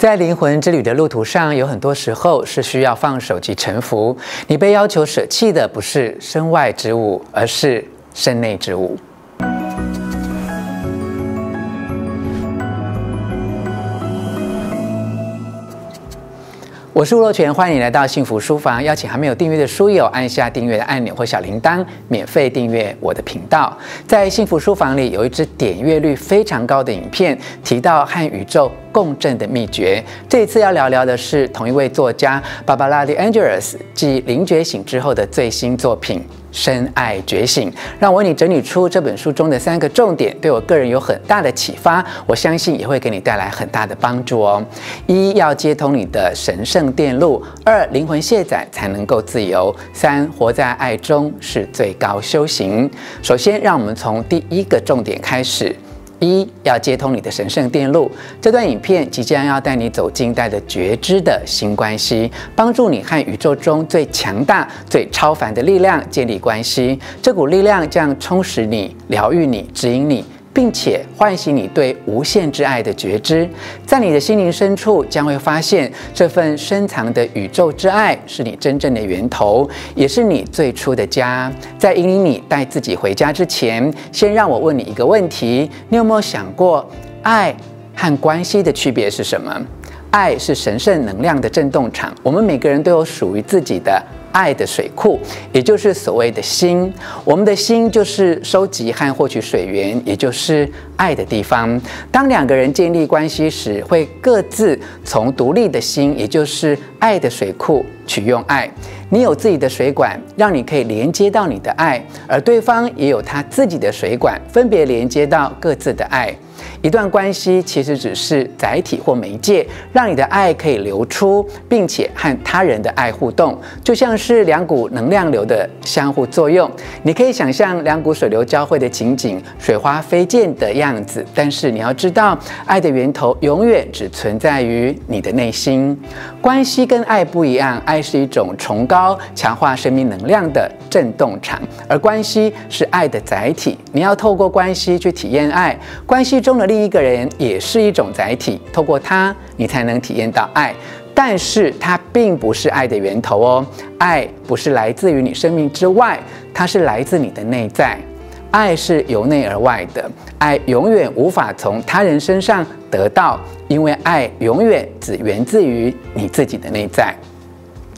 在灵魂之旅的路途上，有很多时候是需要放手及臣服。你被要求舍弃的不是身外之物，而是身内之物。我是吴若权，欢迎来到幸福书房。邀请还没有订阅的书友按下订阅的按钮或小铃铛，免费订阅我的频道。在幸福书房里有一支点阅率非常高的影片，提到和宇宙共振的秘诀。这一次要聊聊的是同一位作家 Barbara DeAngelis 继《灵觉醒》之后的最新作品。深爱觉醒，让我为你整理出这本书中的三个重点，对我个人有很大的启发。我相信也会给你带来很大的帮助哦。一要接通你的神圣电路；二灵魂卸载才能够自由；三活在爱中是最高修行。首先，让我们从第一个重点开始。一要接通你的神圣电路，这段影片即将要带你走进带着觉知的新关系，帮助你和宇宙中最强大、最超凡的力量建立关系。这股力量将充实你、疗愈你、指引你。并且唤醒你对无限之爱的觉知，在你的心灵深处将会发现这份深藏的宇宙之爱是你真正的源头，也是你最初的家。在引领你带自己回家之前，先让我问你一个问题：你有没有想过，爱和关系的区别是什么？爱是神圣能量的振动场，我们每个人都有属于自己的。爱的水库，也就是所谓的心。我们的心就是收集和获取水源，也就是爱的地方。当两个人建立关系时，会各自从独立的心，也就是爱的水库取用爱。你有自己的水管，让你可以连接到你的爱，而对方也有他自己的水管，分别连接到各自的爱。一段关系其实只是载体或媒介，让你的爱可以流出，并且和他人的爱互动，就像是两股能量流的相互作用。你可以想象两股水流交汇的情景，水花飞溅的样子。但是你要知道，爱的源头永远只存在于你的内心。关系跟爱不一样，爱是一种崇高、强化生命能量的震动场，而关系是爱的载体。你要透过关系去体验爱，关系中的。另一个人也是一种载体，透过他，你才能体验到爱。但是它并不是爱的源头哦，爱不是来自于你生命之外，它是来自你的内在。爱是由内而外的，爱永远无法从他人身上得到，因为爱永远只源自于你自己的内在。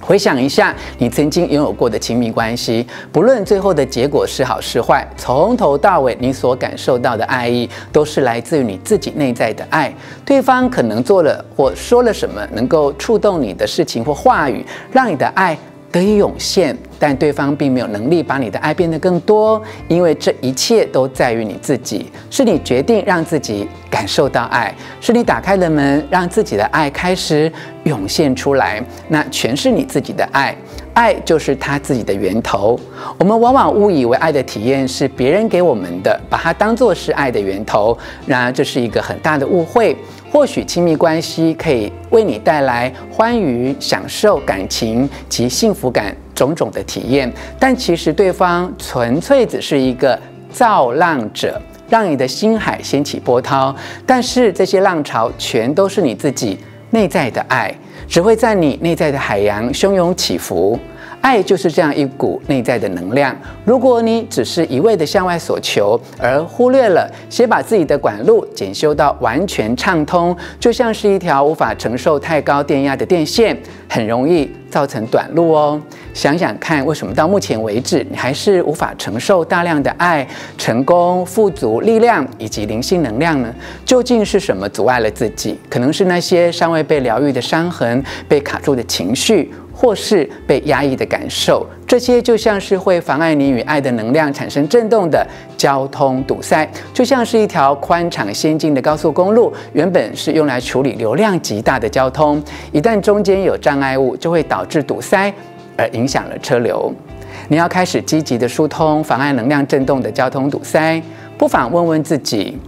回想一下，你曾经拥有过的亲密关系，不论最后的结果是好是坏，从头到尾你所感受到的爱意，都是来自于你自己内在的爱。对方可能做了或说了什么能够触动你的事情或话语，让你的爱得以涌现。但对方并没有能力把你的爱变得更多，因为这一切都在于你自己。是你决定让自己感受到爱，是你打开了门，让自己的爱开始涌现出来。那全是你自己的爱，爱就是他自己的源头。我们往往误以为爱的体验是别人给我们的，把它当作是爱的源头。然而，这是一个很大的误会。或许亲密关系可以为你带来欢愉、享受、感情及幸福感。种种的体验，但其实对方纯粹只是一个造浪者，让你的心海掀起波涛。但是这些浪潮全都是你自己内在的爱，只会在你内在的海洋汹涌起伏。爱就是这样一股内在的能量。如果你只是一味的向外索求，而忽略了先把自己的管路检修到完全畅通，就像是一条无法承受太高电压的电线，很容易造成短路哦。想想看，为什么到目前为止你还是无法承受大量的爱、成功、富足、力量以及灵性能量呢？究竟是什么阻碍了自己？可能是那些尚未被疗愈的伤痕、被卡住的情绪。或是被压抑的感受，这些就像是会妨碍你与爱的能量产生震动的交通堵塞，就像是一条宽敞先进的高速公路，原本是用来处理流量极大的交通，一旦中间有障碍物，就会导致堵塞，而影响了车流。你要开始积极的疏通妨碍能量震动的交通堵塞，不妨问问自己。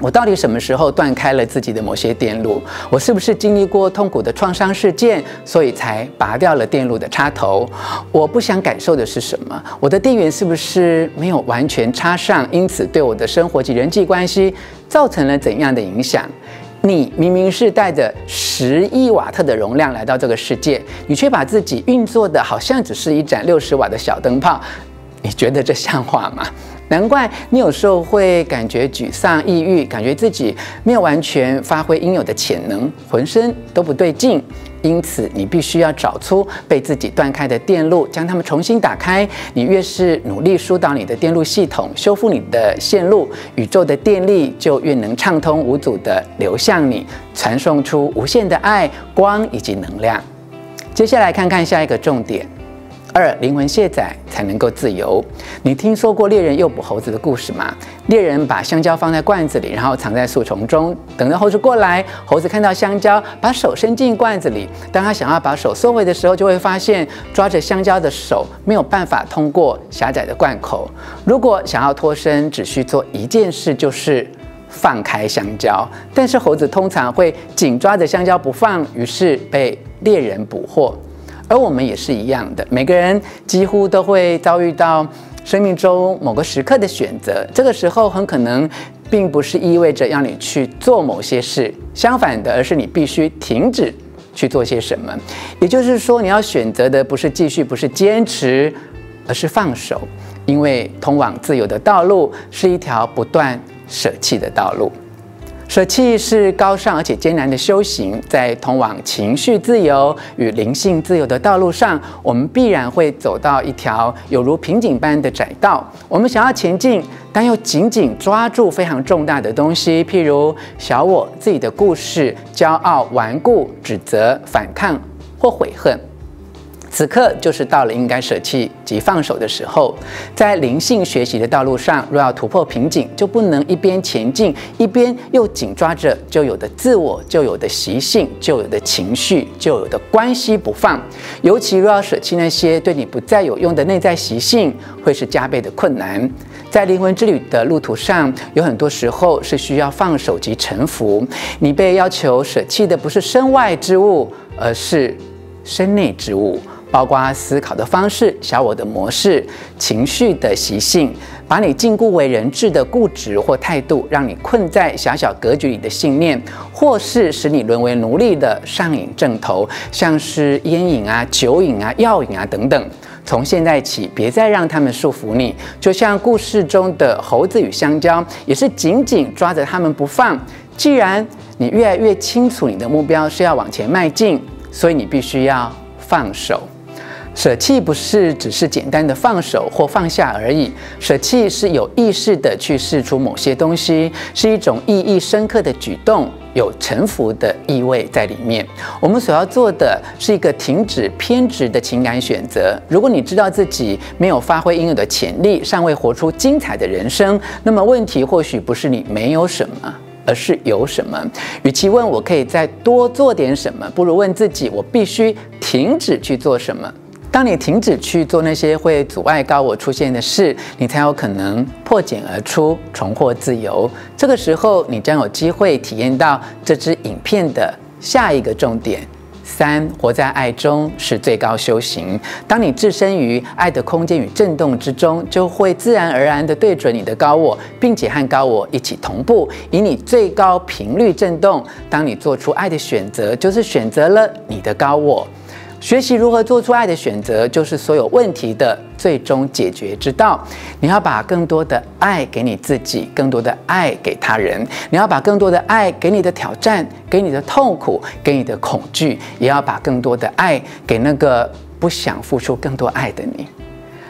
我到底什么时候断开了自己的某些电路？我是不是经历过痛苦的创伤事件，所以才拔掉了电路的插头？我不想感受的是什么？我的电源是不是没有完全插上，因此对我的生活及人际关系造成了怎样的影响？你明明是带着十亿瓦特的容量来到这个世界，你却把自己运作的好像只是一盏六十瓦的小灯泡，你觉得这像话吗？难怪你有时候会感觉沮丧、抑郁，感觉自己没有完全发挥应有的潜能，浑身都不对劲。因此，你必须要找出被自己断开的电路，将它们重新打开。你越是努力疏导你的电路系统，修复你的线路，宇宙的电力就越能畅通无阻地流向你，传送出无限的爱、光以及能量。接下来看看下一个重点。二，灵魂卸载才能够自由。你听说过猎人诱捕猴子的故事吗？猎人把香蕉放在罐子里，然后藏在树丛中，等着猴子过来。猴子看到香蕉，把手伸进罐子里。当他想要把手缩回的时候，就会发现抓着香蕉的手没有办法通过狭窄的罐口。如果想要脱身，只需做一件事，就是放开香蕉。但是猴子通常会紧抓着香蕉不放，于是被猎人捕获。而我们也是一样的，每个人几乎都会遭遇到生命中某个时刻的选择。这个时候很可能并不是意味着要你去做某些事，相反的，而是你必须停止去做些什么。也就是说，你要选择的不是继续，不是坚持，而是放手，因为通往自由的道路是一条不断舍弃的道路。舍弃是高尚而且艰难的修行，在通往情绪自由与灵性自由的道路上，我们必然会走到一条有如瓶颈般的窄道。我们想要前进，但又紧紧抓住非常重大的东西，譬如小我、自己的故事、骄傲、顽固、指责、反抗或悔恨。此刻就是到了应该舍弃及放手的时候。在灵性学习的道路上，若要突破瓶颈，就不能一边前进，一边又紧抓着旧有的自我、旧有的习性、旧有的情绪、旧有的关系不放。尤其若要舍弃那些对你不再有用的内在习性，会是加倍的困难。在灵魂之旅的路途上，有很多时候是需要放手及臣服。你被要求舍弃的不是身外之物，而是身内之物。包括思考的方式、小我的模式、情绪的习性，把你禁锢为人质的固执或态度，让你困在狭小格局里的信念，或是使你沦为奴隶的上瘾症头，像是烟瘾啊、酒瘾啊、药瘾啊等等。从现在起，别再让他们束缚你，就像故事中的猴子与香蕉，也是紧紧抓着他们不放。既然你越来越清楚你的目标是要往前迈进，所以你必须要放手。舍弃不是只是简单的放手或放下而已，舍弃是有意识的去释出某些东西，是一种意义深刻的举动，有臣服的意味在里面。我们所要做的是一个停止偏执的情感选择。如果你知道自己没有发挥应有的潜力，尚未活出精彩的人生，那么问题或许不是你没有什么，而是有什么。与其问我可以再多做点什么，不如问自己我必须停止去做什么。当你停止去做那些会阻碍高我出现的事，你才有可能破茧而出，重获自由。这个时候，你将有机会体验到这支影片的下一个重点：三，活在爱中是最高修行。当你置身于爱的空间与震动之中，就会自然而然地对准你的高我，并且和高我一起同步，以你最高频率震动。当你做出爱的选择，就是选择了你的高我。学习如何做出爱的选择，就是所有问题的最终解决之道。你要把更多的爱给你自己，更多的爱给他人。你要把更多的爱给你的挑战，给你的痛苦，给你的恐惧，也要把更多的爱给那个不想付出更多爱的你。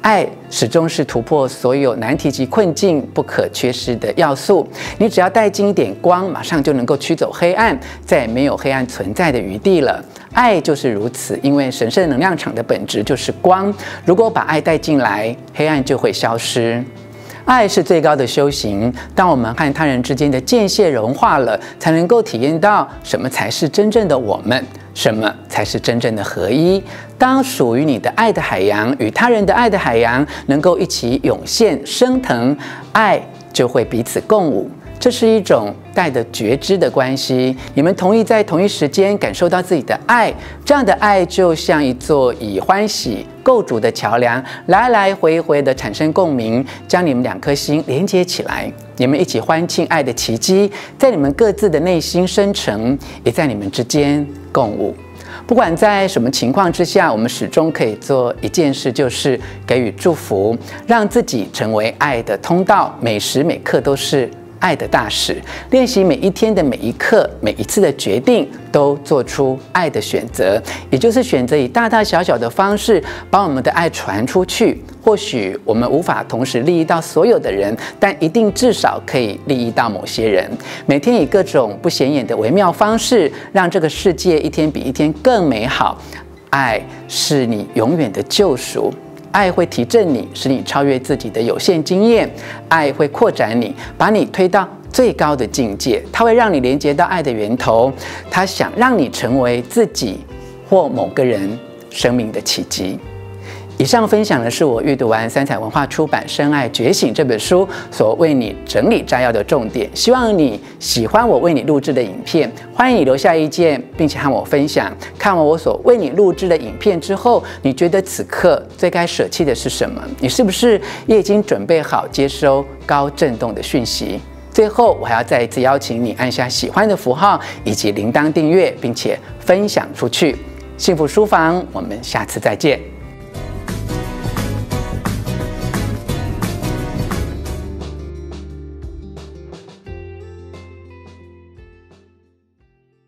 爱始终是突破所有难题及困境不可缺失的要素。你只要带进一点光，马上就能够驱走黑暗，再也没有黑暗存在的余地了。爱就是如此，因为神圣能量场的本质就是光。如果把爱带进来，黑暗就会消失。爱是最高的修行。当我们和他人之间的界限融化了，才能够体验到什么才是真正的我们，什么才是真正的合一。当属于你的爱的海洋与他人的爱的海洋能够一起涌现升腾，爱就会彼此共舞。这是一种带着觉知的关系。你们同意在同一时间感受到自己的爱，这样的爱就像一座以欢喜构筑的桥梁，来来回回的产生共鸣，将你们两颗心连接起来。你们一起欢庆爱的奇迹，在你们各自的内心生成，也在你们之间共舞。不管在什么情况之下，我们始终可以做一件事，就是给予祝福，让自己成为爱的通道，每时每刻都是爱的大使。练习每一天的每一刻，每一次的决定，都做出爱的选择，也就是选择以大大小小的方式，把我们的爱传出去。或许我们无法同时利益到所有的人，但一定至少可以利益到某些人。每天以各种不显眼的微妙方式，让这个世界一天比一天更美好。爱是你永远的救赎，爱会提振你，使你超越自己的有限经验。爱会扩展你，把你推到最高的境界。它会让你连接到爱的源头。它想让你成为自己或某个人生命的奇迹。以上分享的是我阅读完三彩文化出版《深爱觉醒》这本书所为你整理摘要的重点。希望你喜欢我为你录制的影片，欢迎你留下意见，并且和我分享。看完我所为你录制的影片之后，你觉得此刻最该舍弃的是什么？你是不是也已经准备好接收高震动的讯息？最后，我还要再一次邀请你按下喜欢的符号以及铃铛订阅，并且分享出去。幸福书房，我们下次再见。